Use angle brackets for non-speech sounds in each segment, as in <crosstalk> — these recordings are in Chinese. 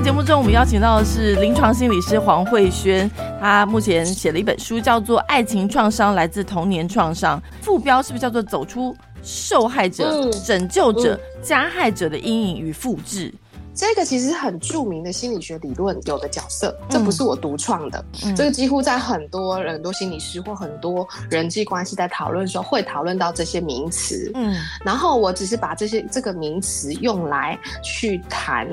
在节目中，我们邀请到的是临床心理师黄慧轩，他目前写了一本书，叫做《爱情创伤来自童年创伤》，副标是不是叫做“走出受害者、拯救者、加害者的阴影与复制”？这个其实很著名的心理学理论有的角色，这不是我独创的，这个几乎在很多很多心理师或很多人际关系在讨论的时候会讨论到这些名词。嗯，然后我只是把这些这个名词用来去谈。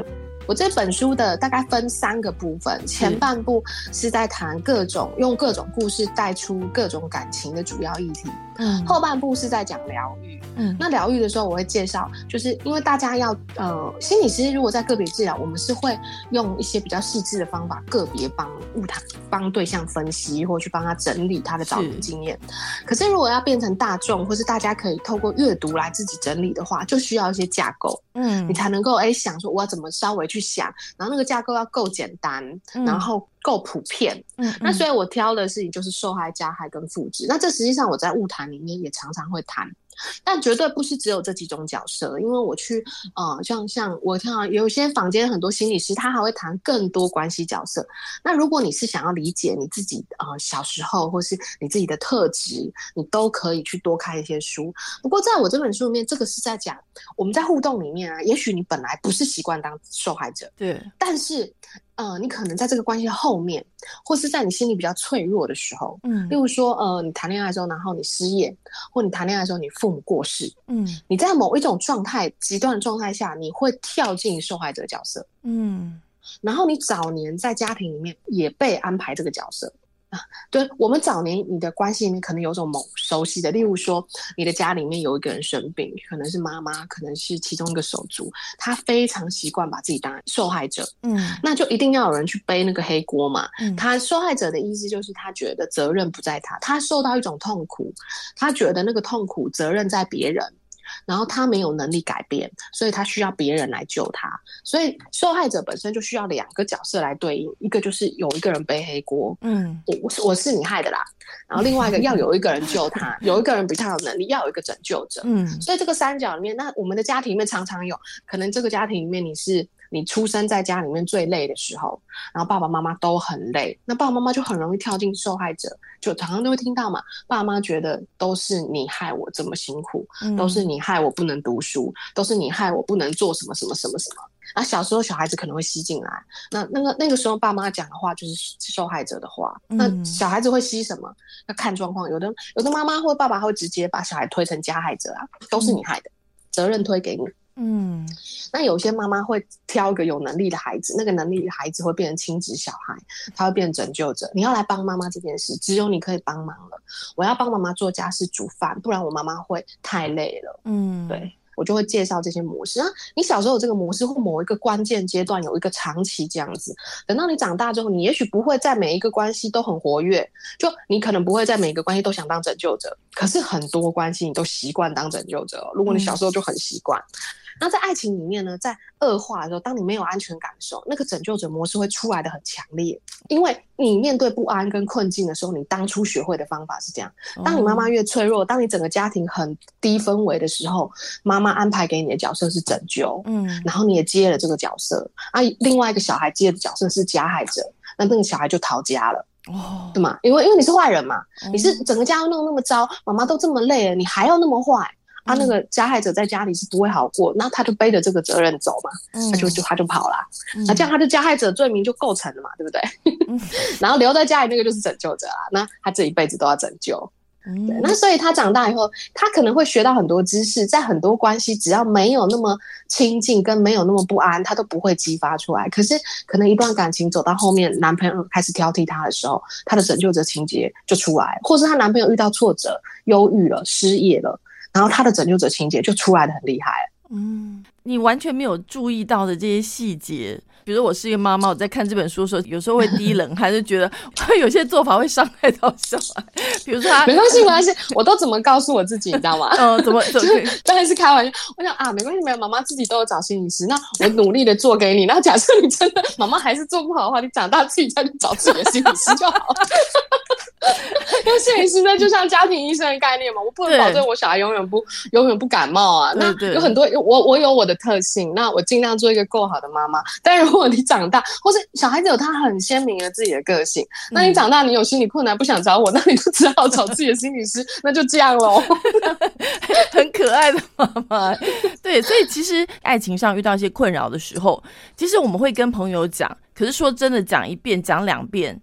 我这本书的大概分三个部分，前半部是在谈各种用各种故事带出各种感情的主要议题，嗯，后半部是在讲疗愈，嗯，那疗愈的时候我会介绍，就是因为大家要呃，心理师如果在个别治疗，我们是会用一些比较细致的方法，个别帮物谈帮对象分析，或去帮他整理他的早年经验。可是如果要变成大众，或是大家可以透过阅读来自己整理的话，就需要一些架构，嗯，你才能够哎想说我要怎么稍微去。去想，然后那个架构要够简单，然后够普遍。嗯，那所以我挑的事情就是受害、加害跟复制。那这实际上我在物谈里面也常常会谈。但绝对不是只有这几种角色，因为我去，呃，像像我看到有些房间很多心理师，他还会谈更多关系角色。那如果你是想要理解你自己，呃，小时候或是你自己的特质，你都可以去多看一些书。不过在我这本书里面，这个是在讲我们在互动里面啊，也许你本来不是习惯当受害者，对，但是。呃，你可能在这个关系后面，或是在你心里比较脆弱的时候，嗯，例如说，呃，你谈恋爱的时候，然后你失业，或你谈恋爱的时候，你父母过世，嗯，你在某一种状态极端的状态下，你会跳进受害者角色，嗯，然后你早年在家庭里面也被安排这个角色。啊，对我们早年你的关系里面可能有种某熟悉的，例如说你的家里面有一个人生病，可能是妈妈，可能是其中一个手足，他非常习惯把自己当受害者，嗯，那就一定要有人去背那个黑锅嘛。他受害者的意思就是他觉得责任不在他，他受到一种痛苦，他觉得那个痛苦责任在别人。然后他没有能力改变，所以他需要别人来救他。所以受害者本身就需要两个角色来对应，一个就是有一个人背黑锅，嗯，我我是我是你害的啦。然后另外一个 <laughs> 要有一个人救他，有一个人比他有能力，要有一个拯救者。嗯，所以这个三角里面，那我们的家庭里面常常有可能这个家庭里面你是。你出生在家里面最累的时候，然后爸爸妈妈都很累，那爸爸妈妈就很容易跳进受害者，就常常都会听到嘛，爸妈觉得都是你害我这么辛苦，都是你害我不能读书，都是你害我不能做什么什么什么什么。啊，小时候小孩子可能会吸进来，那那个那个时候爸妈讲的话就是受害者的话，那小孩子会吸什么？要看状况，有的有的妈妈或爸爸会直接把小孩推成加害者啊，都是你害的，责任推给你。嗯，那有些妈妈会挑一个有能力的孩子，那个能力的孩子会变成亲子小孩，他会变成拯救者。你要来帮妈妈这件事，只有你可以帮忙了。我要帮妈妈做家事、煮饭，不然我妈妈会太累了。嗯，对。我就会介绍这些模式啊。你小时候有这个模式，或某一个关键阶段有一个长期这样子，等到你长大之后，你也许不会在每一个关系都很活跃，就你可能不会在每一个关系都想当拯救者，可是很多关系你都习惯当拯救者。如果你小时候就很习惯。那在爱情里面呢，在恶化的时候，当你没有安全感的时候，那个拯救者模式会出来的很强烈。因为你面对不安跟困境的时候，你当初学会的方法是这样：当你妈妈越脆弱，当你整个家庭很低氛围的时候，妈妈安排给你的角色是拯救，嗯，然后你也接了这个角色。啊，另外一个小孩接的角色是加害者，那那个小孩就逃家了，哦，对吗？因为因为你是坏人嘛，你是整个家都弄那么糟，妈妈都这么累了，你还要那么坏。他那个加害者在家里是不会好过，那他就背着这个责任走嘛，他就就他就跑了，那这样他的加害者罪名就构成了嘛，对不对？<laughs> 然后留在家里那个就是拯救者啊，那他这一辈子都要拯救。对，那所以他长大以后，他可能会学到很多知识，在很多关系只要没有那么亲近跟没有那么不安，他都不会激发出来。可是可能一段感情走到后面，男朋友开始挑剔他的时候，他的拯救者情节就出来，或是她男朋友遇到挫折、忧郁了、失业了。然后他的拯救者情节就出来的很厉害。嗯，你完全没有注意到的这些细节，比如我是一个妈妈，我在看这本书的时候，有时候会低冷，<laughs> 还是觉得会有些做法会伤害到小孩。比如说，没关系，没关系，我都怎么告诉我自己，你知道吗？嗯，<laughs> 怎么？<laughs> 就是当然是开玩笑。我想啊，没关系，没有妈妈自己都有找心理师，那我努力的做给你。那假设你真的妈妈还是做不好的话，你长大自己再去找自己的心理师就好了。那心理师呢，就像家庭医生的概念嘛，我不能保证我小孩永远不永远不感冒啊。那有很多我我有我的特性，那我尽量做一个够好的妈妈。但如果你长大，或是小孩子有他很鲜明的自己的个性，那你长大你有心理困难不想找我，那你就只好找自己的心理师，那就这样喽。<laughs> 很可爱的妈妈，对，所以其实爱情上遇到一些困扰的时候，其实我们会跟朋友讲，可是说真的，讲一遍讲两遍。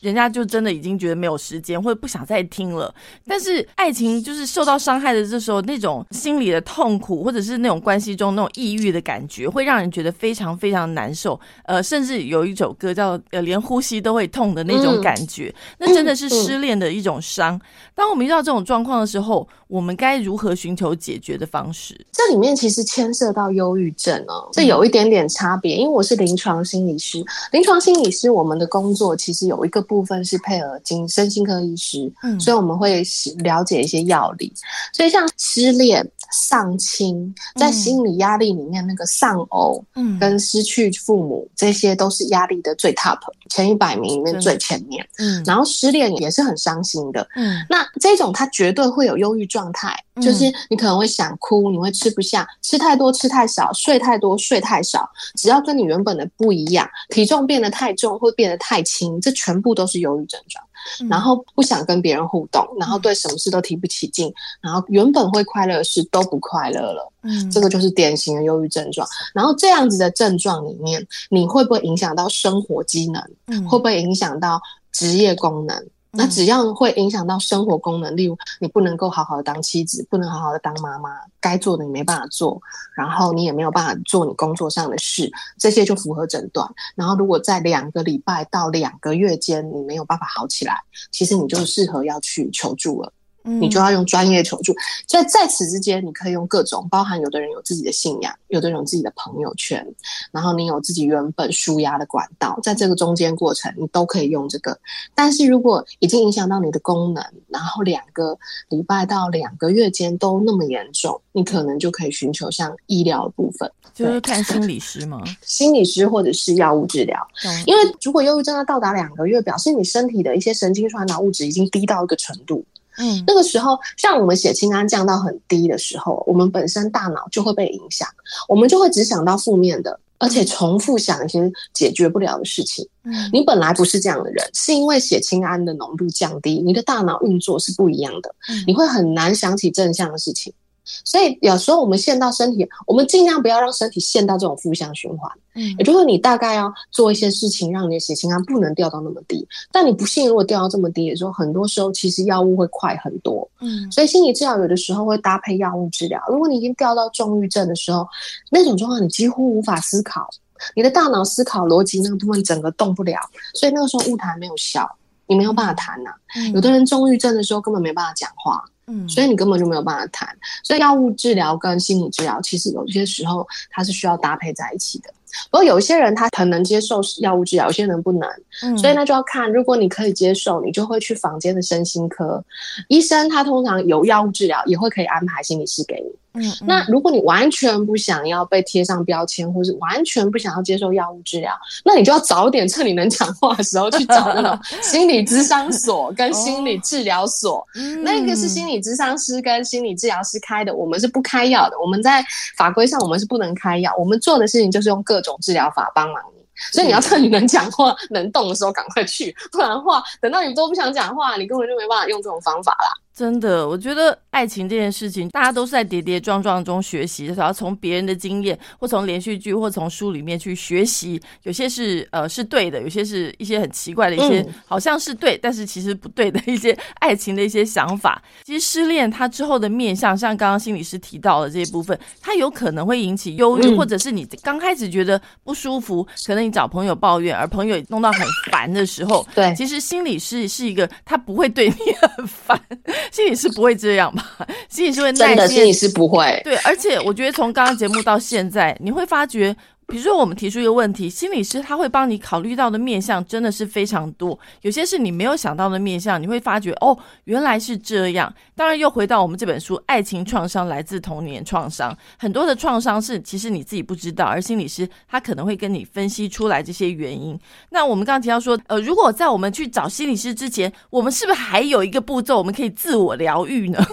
人家就真的已经觉得没有时间，或者不想再听了。但是爱情就是受到伤害的这时候，那种心里的痛苦，或者是那种关系中那种抑郁的感觉，会让人觉得非常非常难受。呃，甚至有一首歌叫呃，连呼吸都会痛的那种感觉，那真的是失恋的一种伤。当我们遇到这种状况的时候，我们该如何寻求解决的方式？这里面其实牵涉到忧郁症哦，这有一点点差别。因为我是临床心理师，临床心理师我们的工作其实有一个部分是配合精身心科医师，嗯，所以我们会了解一些药理。所以像失恋、丧亲，在心理压力里面，那个丧偶，嗯，跟失去父母，这些都是压力的最 top 前一百名里面最前面。嗯，然后失恋也是很伤心的，嗯，那这种他绝对会有忧郁状。状态就是你可能会想哭，你会吃不下，吃太多吃太少，睡太多睡太少，只要跟你原本的不一样，体重变得太重或变得太轻，这全部都是忧郁症状。然后不想跟别人互动，然后对什么事都提不起劲，然后原本会快乐的事都不快乐了。嗯，这个就是典型的忧郁症状。然后这样子的症状里面，你会不会影响到生活机能？嗯，会不会影响到职业功能？那只要会影响到生活功能，例如你不能够好好的当妻子，不能好好的当妈妈，该做的你没办法做，然后你也没有办法做你工作上的事，这些就符合诊断。然后如果在两个礼拜到两个月间你没有办法好起来，其实你就适合要去求助了。你就要用专业求助，在在此之间，你可以用各种，包含有的人有自己的信仰，有的人有自己的朋友圈，然后你有自己原本舒压的管道，在这个中间过程，你都可以用这个。但是如果已经影响到你的功能，然后两个礼拜到两个月间都那么严重，你可能就可以寻求像医疗的部分，就是看心理师吗？<laughs> 心理师或者是药物治疗，因为如果忧郁症要到达两个月，表示你身体的一些神经传导物质已经低到一个程度。嗯，那个时候，像我们血清胺降到很低的时候，我们本身大脑就会被影响，我们就会只想到负面的，而且重复想一些解决不了的事情。嗯，你本来不是这样的人，是因为血清胺的浓度降低，你的大脑运作是不一样的，你会很难想起正向的事情。所以有时候我们陷到身体，我们尽量不要让身体陷到这种负向循环。嗯，也就是你大概要做一些事情，让你的血清胺不能掉到那么低。但你不信如果掉到这么低的时候，很多时候其实药物会快很多。嗯，所以心理治疗有的时候会搭配药物治疗。如果你已经掉到重郁症的时候，那种状况你几乎无法思考，你的大脑思考逻辑那个部分整个动不了，所以那个时候物谈没有效，你没有办法谈呐。有的人重郁症的时候根本没办法讲话。嗯，所以你根本就没有办法谈，所以药物治疗跟心理治疗其实有些时候它是需要搭配在一起的。不过有一些人他很能接受药物治疗，有些人不能，所以那就要看。如果你可以接受，你就会去房间的身心科医生，他通常有药物治疗，也会可以安排心理师给你。嗯，那如果你完全不想要被贴上标签，或是完全不想要接受药物治疗，那你就要早点趁你能讲话的时候去找那种 <laughs> 心理咨商所跟心理治疗所。那个是心理咨商师跟心理治疗师开的，我们是不开药的。我们在法规上我们是不能开药，我们做的事情就是用各种治疗法帮忙你。所以你要趁你能讲话、能动的时候赶快去，不然的话，等到你都不想讲话，你根本就没办法用这种方法啦。真的，我觉得爱情这件事情，大家都是在跌跌撞撞中学习，然后从别人的经验，或从连续剧，或从书里面去学习。有些是呃是对的，有些是一些很奇怪的一些，好像是对，但是其实不对的一些爱情的一些想法。其实失恋它之后的面相，像刚刚心理师提到的这一部分，它有可能会引起忧郁，或者是你刚开始觉得不舒服，可能你找朋友抱怨，而朋友弄到很烦的时候，对，其实心理师是一个他不会对你很烦。<laughs> 心理师不会这样吧？心理师会耐心，心理师不会。对，而且我觉得从刚刚节目到现在，你会发觉比如说，我们提出一个问题，心理师他会帮你考虑到的面向真的是非常多，有些是你没有想到的面向，你会发觉哦，原来是这样。当然，又回到我们这本书，爱情创伤来自童年创伤，很多的创伤是其实你自己不知道，而心理师他可能会跟你分析出来这些原因。那我们刚刚提到说，呃，如果在我们去找心理师之前，我们是不是还有一个步骤，我们可以自我疗愈呢？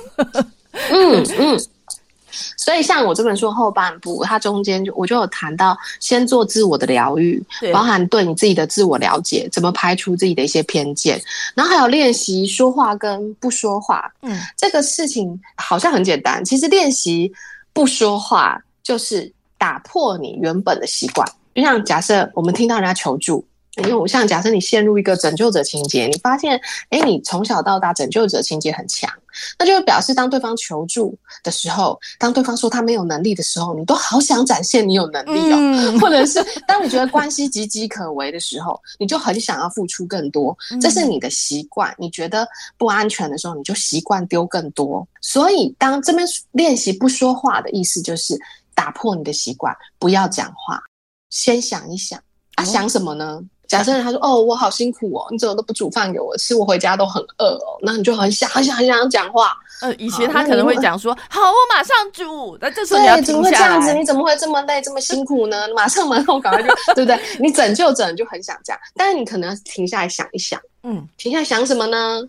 嗯嗯。所以，像我这本书后半部，它中间就我就有谈到，先做自我的疗愈，包含对你自己的自我了解，怎么排除自己的一些偏见，然后还有练习说话跟不说话。嗯，这个事情好像很简单，其实练习不说话就是打破你原本的习惯。就像假设我们听到人家求助。因为我像假设你陷入一个拯救者情节，你发现，哎，你从小到大拯救者情节很强，那就表示当对方求助的时候，当对方说他没有能力的时候，你都好想展现你有能力哦，或者是当你觉得关系岌岌可危的时候，你就很想要付出更多，这是你的习惯。你觉得不安全的时候，你就习惯丢更多。所以，当这边练习不说话的意思，就是打破你的习惯，不要讲话，先想一想，啊，想什么呢？假设他说：“哦，我好辛苦哦，你怎么都不煮饭给我吃？我回家都很饿哦。”那你就很想、很想、很想讲话。呃，以前他可能会讲说：“好，我马上煮。”那这时候你要怎么会这样子？你怎么会这么累、这么辛苦呢？马上马上赶快就对不对？你拯救者就很想这样，但是你可能停下来想一想，嗯，停下来想什么呢？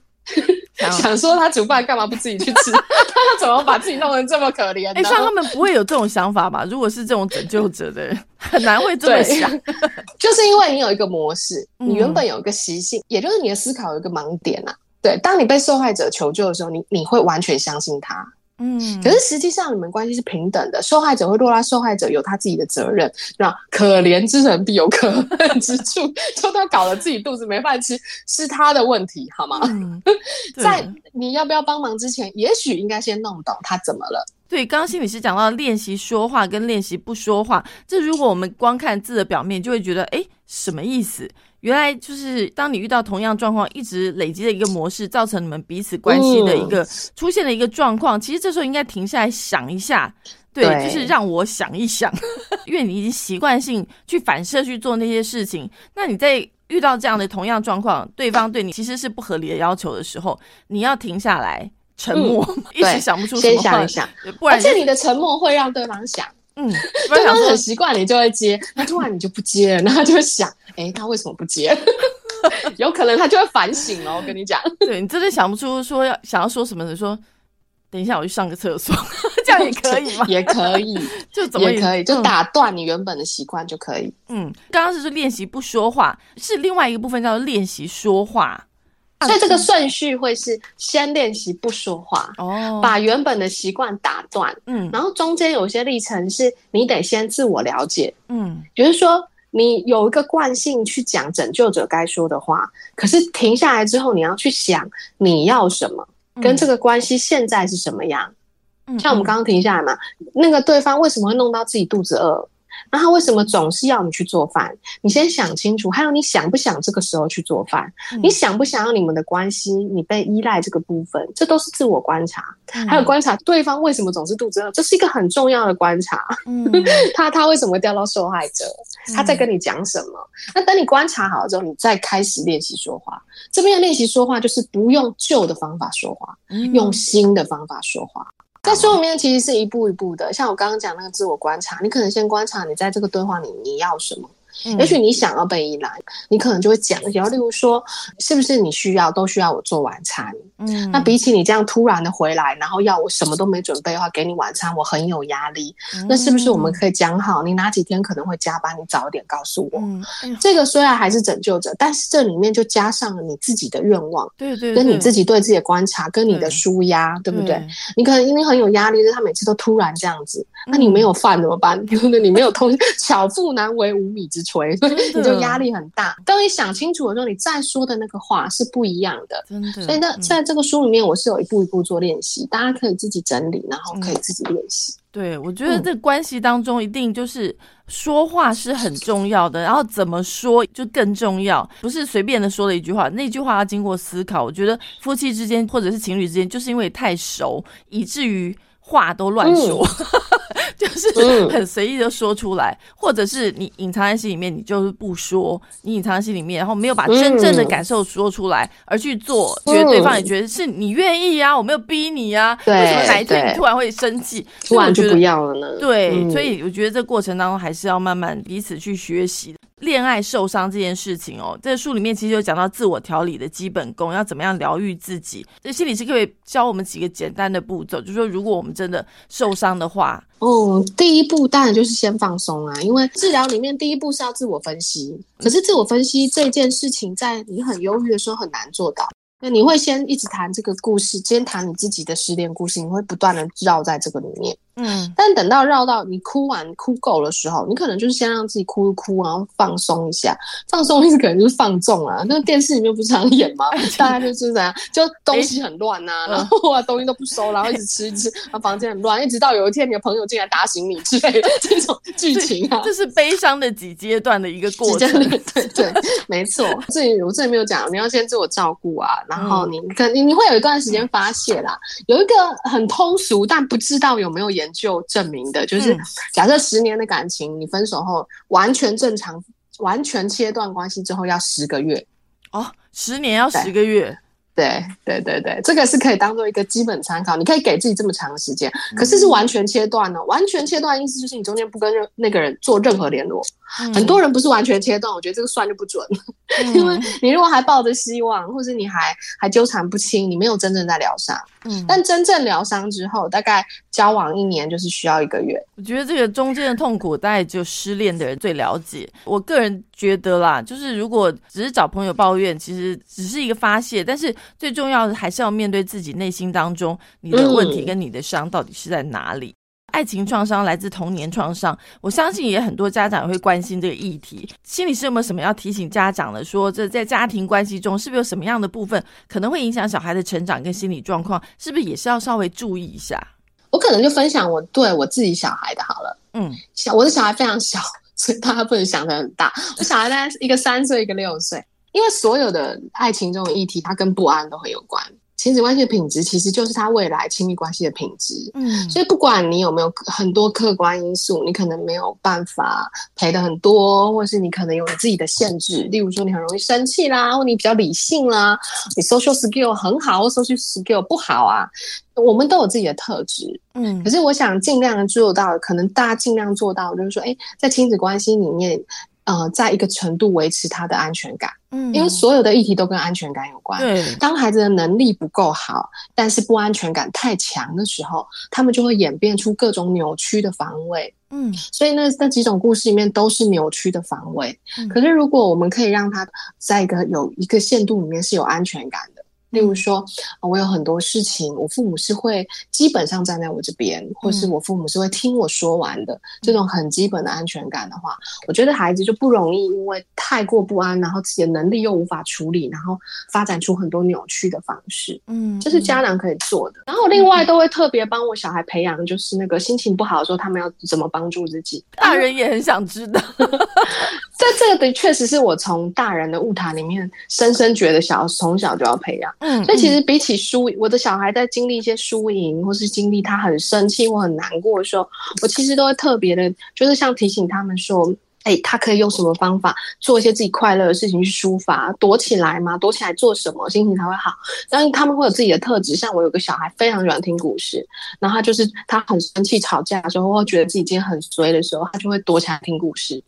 想说他煮饭干嘛不自己去吃？<laughs> 他怎么把自己弄成这么可怜？哎，像他们不会有这种想法吧？如果是这种拯救者的人，<laughs> 很难会这么想。<laughs> 就是因为你有一个模式，你原本有一个习性，也就是你的思考有一个盲点啊。对，当你被受害者求救的时候，你你会完全相信他。嗯，可是实际上你们关系是平等的，受害者会落在受害者有他自己的责任。那可怜之人必有可恨之处，<laughs> 就他搞得自己肚子没饭吃，是他的问题，好吗？<laughs> 在你要不要帮忙之前，也许应该先弄懂他怎么了。对，刚刚心理师讲到练习说话跟练习不说话，这如果我们光看字的表面，就会觉得哎，什么意思？原来就是当你遇到同样状况，一直累积的一个模式，造成你们彼此关系的一个出现的一个状况。其实这时候应该停下来想一下，对，就是让我想一想，<laughs> 因为你已经习惯性去反射去做那些事情。那你在遇到这样的同样状况，对方对你其实是不合理的要求的时候，你要停下来，沉默，<laughs> 一时想不出什么话，不然而且你的沉默会让对方想。嗯，<laughs> 对方很习惯，你就会接。那突然你就不接了，<laughs> 那他就会想，哎，他为什么不接？有可能他就会反省哦。我跟你讲，对你真的想不出说要想要说什么的，说等一下我去上个厕所，这样也可以吗？也可以，就怎么也可以，就打断你原本的习惯就可以。嗯，刚刚是说练习不说话，是另外一个部分叫做练习说话。所以这个顺序会是先练习不说话，哦，把原本的习惯打断，嗯，然后中间有些历程是你得先自我了解，嗯，比如说你有一个惯性去讲拯救者该说的话，可是停下来之后你要去想你要什么，跟这个关系现在是什么样，像我们刚刚停下来嘛，那个对方为什么会弄到自己肚子饿？那他为什么总是要你去做饭？你先想清楚。还有，你想不想这个时候去做饭？你想不想要你们的关系？你被依赖这个部分，这都是自我观察。还有观察对方为什么总是肚子饿，这是一个很重要的观察。<laughs> 他他为什么会掉到受害者？他在跟你讲什么？那等你观察好了之后，你再开始练习说话。这边的练习说话就是不用旧的方法说话，用新的方法说话。在书里面其实是一步一步的，像我刚刚讲那个自我观察，你可能先观察你在这个对话里你要什么。也许你想要被依赖，你可能就会讲一些，例如说，是不是你需要都需要我做晚餐？嗯，那比起你这样突然的回来，然后要我什么都没准备的话，给你晚餐，我很有压力。那是不是我们可以讲好，你哪几天可能会加班，你早一点告诉我。这个虽然还是拯救者，但是这里面就加上了你自己的愿望，对对，跟你自己对自己的观察，跟你的舒压，对不对？你可能因为很有压力，就是他每次都突然这样子，那你没有饭怎么办？<laughs> 你没有通，<laughs> 巧妇难为无米之炊，<laughs> 你就压力很大。当你想清楚的时候，你再说的那个话是不一样的。真的。所以那在这个书里面，我是有一步一步做练习，大家可以自己整理，然后可以自己练习。对，我觉得这关系当中一定就是说话是很重要的，然后怎么说就更重要，不是随便的说了一句话，那句话要经过思考。我觉得夫妻之间或者是情侣之间，就是因为太熟，以至于话都乱说。<laughs> 就是很随意的说出来，或者是你隐藏在心里面，你就是不说，你隐藏在心里面，然后没有把真正的感受说出来，而去做，觉得对方也觉得是你愿意啊，我没有逼你啊，为什么哪一天你突然会生气，突然就不要了呢？对，所以我觉得这过程当中还是要慢慢彼此去学习。恋爱受伤这件事情哦，在书里面其实有讲到自我调理的基本功，要怎么样疗愈自己。这心理师可以教我们几个简单的步骤，就是说，如果我们真的受伤的话，哦，第一步当然就是先放松啊，因为治疗里面第一步是要自我分析。可是自我分析这件事情，在你很忧郁的时候很难做到。那你会先一直谈这个故事，先谈你自己的失恋故事，你会不断的绕在这个里面。嗯，但等到绕到你哭完哭够的时候，你可能就是先让自己哭一哭，然后放松一下。放松意思可能就是放纵啊。那电视里面不是常演吗？<laughs> 大家就是怎样，就东西很乱呐，然后啊东西都不收，然后一直吃一吃，然后房间很乱，一直到有一天你的朋友进来打醒你之类的这种剧情啊。这是悲伤的几阶段的一个过程。对对，没错。这里我这里没有讲，你要先自我照顾啊，然后你肯定你会有一段时间发泄啦。有一个很通俗，但不知道有没有研就证明的，就是假设十年的感情，你分手后完全正常，完全切断关系之后要十个月哦，十年要十个月。对对对对，这个是可以当做一个基本参考。你可以给自己这么长的时间，可是是完全切断呢？完全切断意思就是你中间不跟任那个人做任何联络。很多人不是完全切断，我觉得这个算就不准，<laughs> 因为你如果还抱着希望，或是你还还纠缠不清，你没有真正在疗伤。嗯，但真正疗伤之后，大概交往一年就是需要一个月。我觉得这个中间的痛苦，大概就失恋的人最了解。我个人觉得啦，就是如果只是找朋友抱怨，其实只是一个发泄，但是最重要的还是要面对自己内心当中你的问题跟你的伤到底是在哪里。爱情创伤来自童年创伤，我相信也很多家长会关心这个议题。心理师有没有什么要提醒家长的？说这在家庭关系中，是不是有什么样的部分可能会影响小孩的成长跟心理状况？是不是也是要稍微注意一下？我可能就分享我对我自己小孩的好了。嗯，小我的小孩非常小，所以大家不能想的很大。我小孩大概一个三岁，一个六岁。因为所有的爱情这种议题，它跟不安都很有关。亲子关系的品质其实就是他未来亲密关系的品质。嗯，所以不管你有没有很多客观因素，你可能没有办法陪的很多，或是你可能有你自己的限制，例如说你很容易生气啦，或你比较理性啦，你 social skill 很好，或 social skill 不好啊，我们都有自己的特质。嗯，可是我想尽量做到，可能大家尽量做到，就是说，哎，在亲子关系里面。呃，在一个程度维持他的安全感，嗯，因为所有的议题都跟安全感有关。对，当孩子的能力不够好，但是不安全感太强的时候，他们就会演变出各种扭曲的防卫。嗯，所以那那几种故事里面都是扭曲的防卫。可是如果我们可以让他在一个有一个限度里面是有安全感的。例如说，我有很多事情，我父母是会基本上站在我这边，或是我父母是会听我说完的。这种很基本的安全感的话，我觉得孩子就不容易因为太过不安，然后自己的能力又无法处理，然后发展出很多扭曲的方式。嗯，这是家长可以做的。然后另外都会特别帮我小孩培养，就是那个心情不好的时候，他们要怎么帮助自己。大人也很想知道。<laughs> 在这个的确实是我从大人的物谈里面深深觉得，小从小就要培养。嗯，所以其实比起输，我的小孩在经历一些输赢，或是经历他很生气或很难过的时候，我其实都会特别的，就是像提醒他们说，哎，他可以用什么方法做一些自己快乐的事情去抒发，躲起来吗？躲起来做什么心情才会好？但是他们会有自己的特质，像我有个小孩非常喜欢听故事，然后他就是他很生气吵架的时候，或觉得自己今天很衰的时候，他就会躲起来听故事。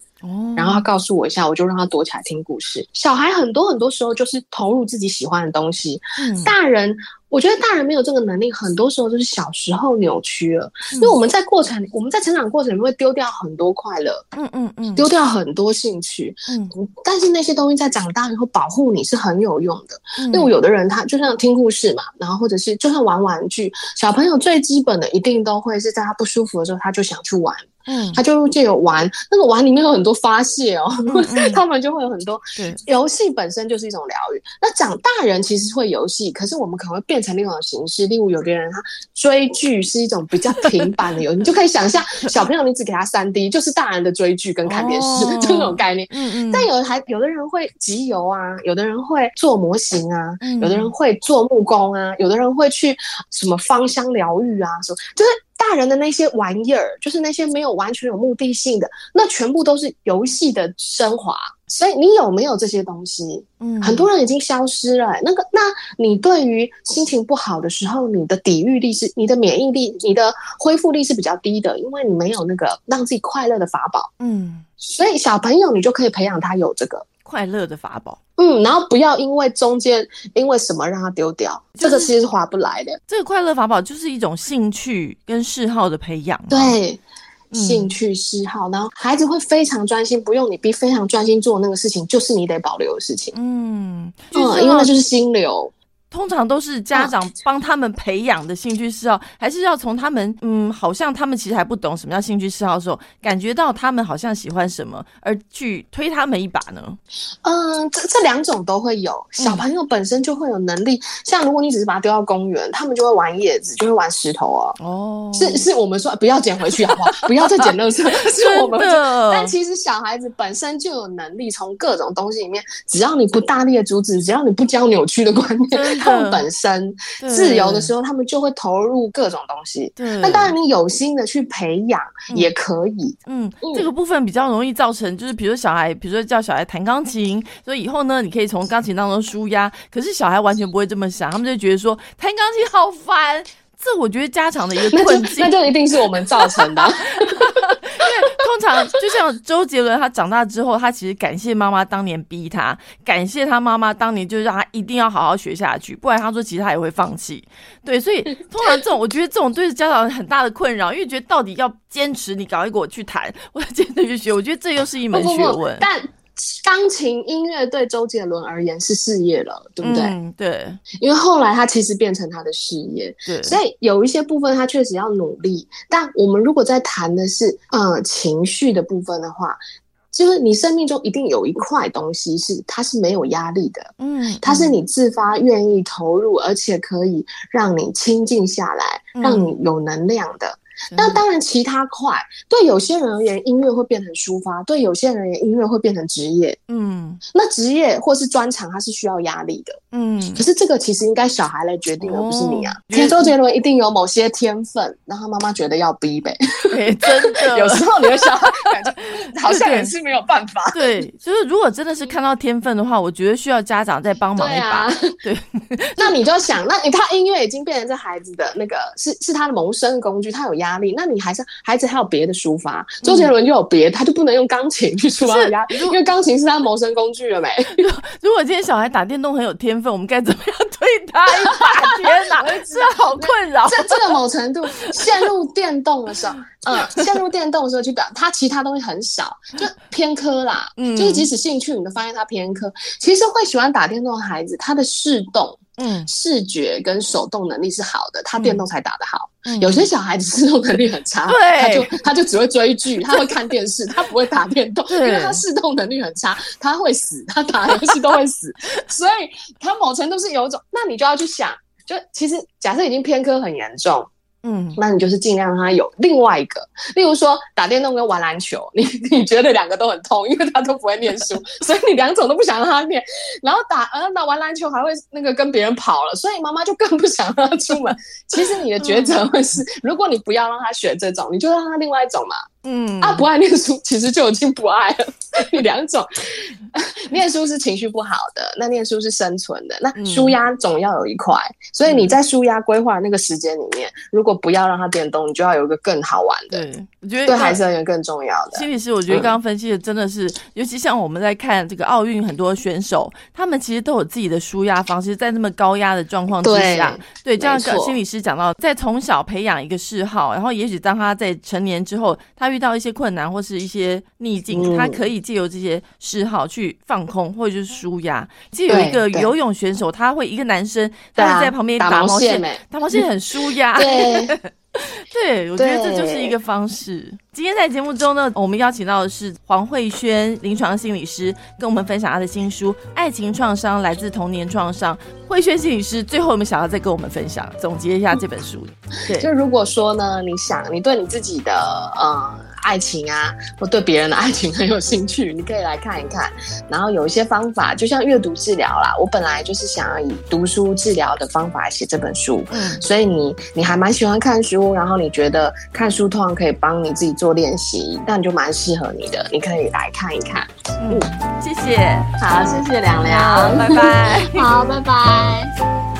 然后他告诉我一下，我就让他躲起来听故事。小孩很多很多时候就是投入自己喜欢的东西，大人。我觉得大人没有这个能力，很多时候就是小时候扭曲了。因为我们在过程，我们在成长过程里面会丢掉很多快乐，嗯嗯嗯，丢掉很多兴趣，嗯。但是那些东西在长大以后保护你是很有用的。因为有的人他就像听故事嘛，然后或者是就像玩玩具，小朋友最基本的一定都会是在他不舒服的时候，他就想去玩，嗯，他就借由玩，那个玩里面有很多发泄哦，<laughs> 他们就会有很多。游戏本身就是一种疗愈。那长大人其实会游戏，可是我们可能会变。成另一种形式，例如有的人他追剧是一种比较平板的游戏，你就可以想象小朋友你只给他三 D，就是大人的追剧跟看电视这种概念。嗯嗯。但有的还有的人会集邮啊，有的人会做模型啊，有的人会做木工啊，有的人会去什么芳香疗愈啊，什么就是。大人的那些玩意儿，就是那些没有完全有目的性的，那全部都是游戏的升华。所以你有没有这些东西？嗯，很多人已经消失了。那个，那你对于心情不好的时候，你的抵御力是、你的免疫力、你的恢复力是比较低的，因为你没有那个让自己快乐的法宝。嗯，所以小朋友你就可以培养他有这个快乐的法宝。嗯，然后不要因为中间因为什么让他丢掉，这个其实是划不来的。这个快乐法宝就是一种兴趣跟嗜好的培养。对。兴趣嗜好，然后孩子会非常专心，不用你逼，非常专心做那个事情，就是你得保留的事情。嗯，嗯，因为那就是心流。通常都是家长帮他们培养的兴趣嗜好，还是要从他们嗯，好像他们其实还不懂什么叫兴趣嗜好的时候，感觉到他们好像喜欢什么，而去推他们一把呢？嗯，这这两种都会有。小朋友本身就会有能力，像如果你只是把他丢到公园，他们就会玩叶子，就会玩石头啊。哦，是是我们说不要捡回去好不好？<laughs> 不要再捡垃圾，<laughs> 是我们。但其实小孩子本身就有能力，从各种东西里面，只要你不大力的阻止，只要你不教扭曲的观念。他们本身自由的时候，他们就会投入各种东西。那当然，你有心的去培养也可以。嗯，这个部分比较容易造成，就是比如小孩，比如说叫小孩弹钢琴，所以以后呢，你可以从钢琴当中舒压。可是小孩完全不会这么想，他们就觉得说弹钢琴好烦。这我觉得家长的一个 <laughs> 困境，那就一定是我们造成的。<laughs> 通常就像周杰伦，他长大之后，他其实感谢妈妈当年逼他，感谢他妈妈当年就让他一定要好好学下去，不然他说其实他也会放弃。对，所以 <laughs> 通常这种，我觉得这种对家长很大的困扰，因为觉得到底要坚持，你赶快给我去谈，我要坚持去学，我觉得这又是一门学问。但钢琴音乐对周杰伦而言是事业了，对不对？对，因为后来他其实变成他的事业，对，所以有一些部分他确实要努力。但我们如果在谈的是呃情绪的部分的话，就是你生命中一定有一块东西是它是没有压力的，嗯，它是你自发愿意投入，而且可以让你清静下来，让你有能量的。那当然，其他快对有些人而言，音乐会变成抒发；对有些人而言，音乐会变成职业。嗯，那职业或是专长，它是需要压力的。嗯，可是这个其实应该小孩来决定，而不是你啊。周杰伦一定有某些天分，然后妈妈觉得要逼呗。<laughs> 真的，有时候你的小孩感觉好像也是没有办法。对，就是如果真的是看到天分的话，我觉得需要家长再帮忙一把。对，那你 <laughs> 就想，那你他音乐已经变成这孩子的那个是是他的谋生工具，他有压力，那你还是孩子还有别的抒发。周杰伦就有别，他就不能用钢琴去抒发压力，因为钢琴是他谋生工具了没？<laughs> 如果今天小孩打电动很有天分，我们该怎么样对他一把？<laughs> 天哪，这好困扰。这这个某程度陷入电动的时候。嗯，陷入电动的时候去表，他其他东西很少，就偏科啦。嗯，就是即使兴趣，你都发现他偏科。其实会喜欢打电动的孩子，他的视动、嗯，视觉跟手动能力是好的，他电动才打得好。有些小孩子视动能力很差，他就他就只会追剧，他会看电视，<laughs> 他不会打电动，因为他视动能力很差，他会死，他打游戏都会死。<laughs> 所以他某程度是有一种，那你就要去想，就其实假设已经偏科很严重。嗯，那你就是尽量让他有另外一个，例如说打电动跟玩篮球，你 <laughs> 你觉得两个都很痛，因为他都不会念书，<laughs> 所以你两种都不想让他念。然后打呃打完篮球还会那个跟别人跑了，所以妈妈就更不想让他出门。其实你的抉择会是，如果你不要让他选这种，你就让他另外一种嘛。嗯，啊不爱念书，其实就已经不爱了。<laughs> 两种，<laughs> 念书是情绪不好的，那念书是生存的，那舒压总要有一块。所以你在舒压规划那个时间里面，如果不要让它变动，你就要有一个更好玩的。对，我觉得对孩子而言更重要的。心理师，我觉得刚刚分析的真的是，尤其像我们在看这个奥运，很多选手他们其实都有自己的舒压方式，在那么高压的状况之下，对，这样心理师讲到，在从小培养一个嗜好，然后也许当他在成年之后，他遇到一些困难或是一些逆境，他可以借由这些嗜好去放空或者就是舒压。就有一个游泳选手，他会一个男生，他在旁边打毛线，<laughs> 打毛线很舒压。对，<laughs> 对我觉得这就是一个方式。今天在节目中呢，我们邀请到的是黄慧轩临床心理师，跟我们分享她的新书《爱情创伤来自童年创伤》。慧轩心理师最后有没有想要再跟我们分享，总结一下这本书？对，就如果说呢，你想你对你自己的呃。爱情啊，或对别人的爱情很有兴趣，你可以来看一看。然后有一些方法，就像阅读治疗啦，我本来就是想要以读书治疗的方法来写这本书，嗯，所以你你还蛮喜欢看书，然后你觉得看书通常可以帮你自己做练习，那你就蛮适合你的，你可以来看一看。嗯，谢谢，好，谢谢凉凉，拜拜，好，拜拜。<laughs>